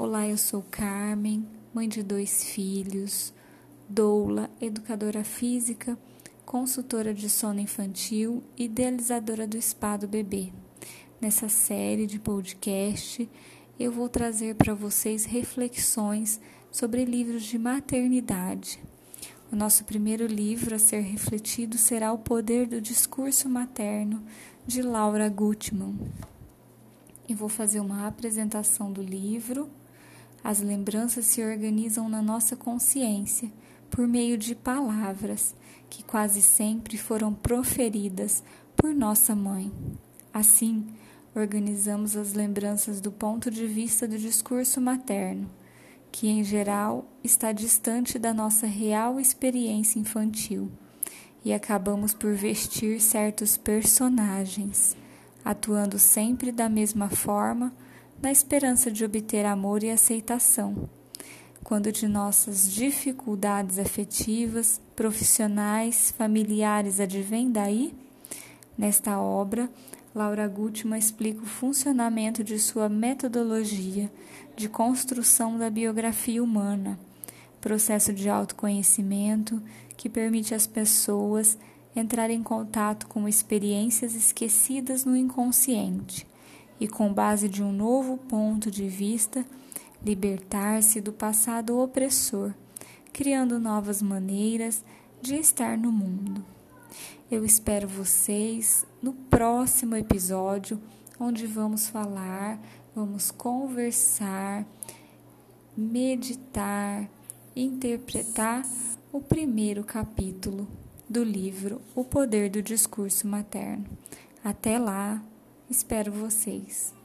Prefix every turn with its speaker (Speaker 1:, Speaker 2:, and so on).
Speaker 1: Olá, eu sou Carmen, mãe de dois filhos, doula, educadora física, consultora de sono infantil e idealizadora do Spa do Bebê. Nessa série de podcast, eu vou trazer para vocês reflexões sobre livros de maternidade. O nosso primeiro livro a ser refletido será O Poder do Discurso Materno, de Laura Gutman. Eu vou fazer uma apresentação do livro as lembranças se organizam na nossa consciência por meio de palavras que quase sempre foram proferidas por nossa mãe. Assim, organizamos as lembranças do ponto de vista do discurso materno, que em geral está distante da nossa real experiência infantil, e acabamos por vestir certos personagens, atuando sempre da mesma forma na esperança de obter amor e aceitação. Quando de nossas dificuldades afetivas, profissionais, familiares advém daí? Nesta obra, Laura Gutmann explica o funcionamento de sua metodologia de construção da biografia humana, processo de autoconhecimento que permite às pessoas entrar em contato com experiências esquecidas no inconsciente e, com base de um novo ponto de vista, libertar-se do passado opressor, criando novas maneiras de estar no mundo. Eu espero vocês no próximo episódio, onde vamos falar, vamos conversar, meditar, interpretar o primeiro capítulo do livro O Poder do Discurso Materno. Até lá! Espero vocês.